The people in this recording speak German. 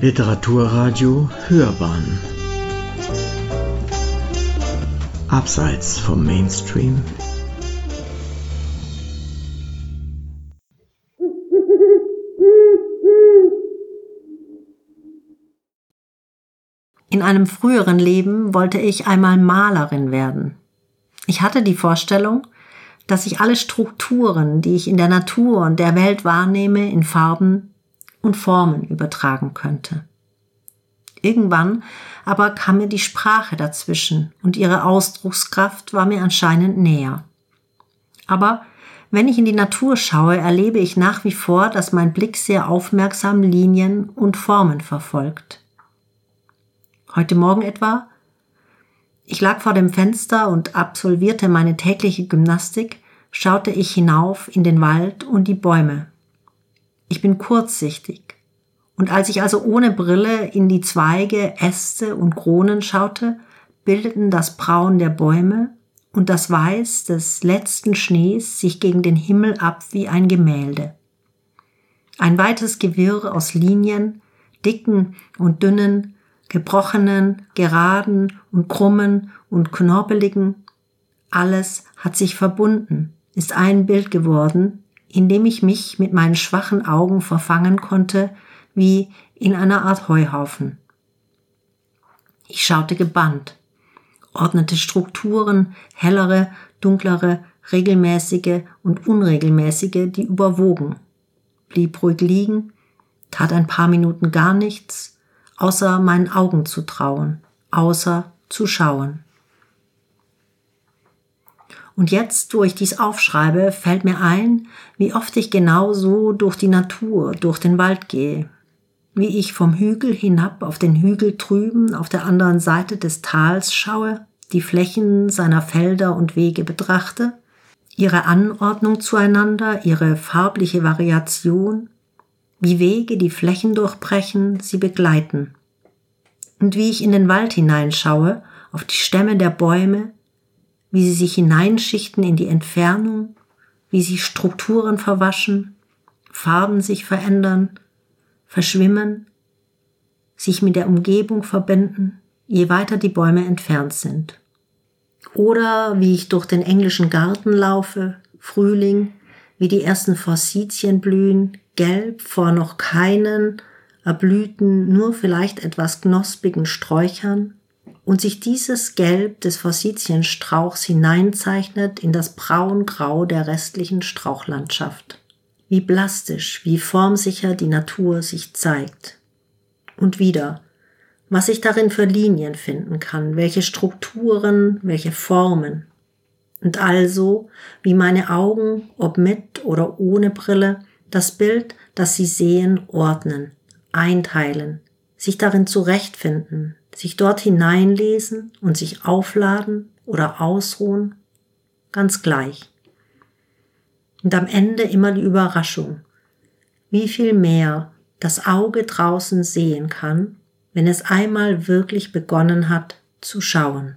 Literaturradio Hörbahn Abseits vom Mainstream In einem früheren Leben wollte ich einmal Malerin werden. Ich hatte die Vorstellung, dass ich alle Strukturen, die ich in der Natur und der Welt wahrnehme, in Farben und Formen übertragen könnte. Irgendwann aber kam mir die Sprache dazwischen und ihre Ausdruckskraft war mir anscheinend näher. Aber wenn ich in die Natur schaue, erlebe ich nach wie vor, dass mein Blick sehr aufmerksam Linien und Formen verfolgt. Heute Morgen etwa. Ich lag vor dem Fenster und absolvierte meine tägliche Gymnastik, schaute ich hinauf in den Wald und die Bäume. Ich bin kurzsichtig. Und als ich also ohne Brille in die Zweige, Äste und Kronen schaute, bildeten das Braun der Bäume und das Weiß des letzten Schnees sich gegen den Himmel ab wie ein Gemälde. Ein weites Gewirr aus Linien, dicken und dünnen, gebrochenen, geraden und krummen und knorpeligen, alles hat sich verbunden, ist ein Bild geworden, in dem ich mich mit meinen schwachen Augen verfangen konnte, wie in einer Art Heuhaufen. Ich schaute gebannt, ordnete Strukturen, hellere, dunklere, regelmäßige und unregelmäßige, die überwogen, blieb ruhig liegen, tat ein paar Minuten gar nichts, außer meinen Augen zu trauen, außer zu schauen. Und jetzt, wo ich dies aufschreibe, fällt mir ein, wie oft ich genau so durch die Natur, durch den Wald gehe, wie ich vom Hügel hinab auf den Hügel drüben auf der anderen Seite des Tals schaue, die Flächen seiner Felder und Wege betrachte, ihre Anordnung zueinander, ihre farbliche Variation, wie Wege die Flächen durchbrechen, sie begleiten. Und wie ich in den Wald hineinschaue, auf die Stämme der Bäume, wie sie sich hineinschichten in die Entfernung, wie sie Strukturen verwaschen, Farben sich verändern, verschwimmen, sich mit der Umgebung verbinden, je weiter die Bäume entfernt sind. Oder wie ich durch den englischen Garten laufe, Frühling, wie die ersten Forsythien blühen, gelb vor noch keinen erblühten nur vielleicht etwas knospigen Sträuchern und sich dieses Gelb des Forsythienstrauchs hineinzeichnet in das Braungrau der restlichen Strauchlandschaft. Wie plastisch, wie formsicher die Natur sich zeigt. Und wieder, was ich darin für Linien finden kann, welche Strukturen, welche Formen. Und also, wie meine Augen, ob mit oder ohne Brille, das Bild, das sie sehen, ordnen, einteilen, sich darin zurechtfinden, sich dort hineinlesen und sich aufladen oder ausruhen, ganz gleich. Und am Ende immer die Überraschung, wie viel mehr das Auge draußen sehen kann, wenn es einmal wirklich begonnen hat zu schauen.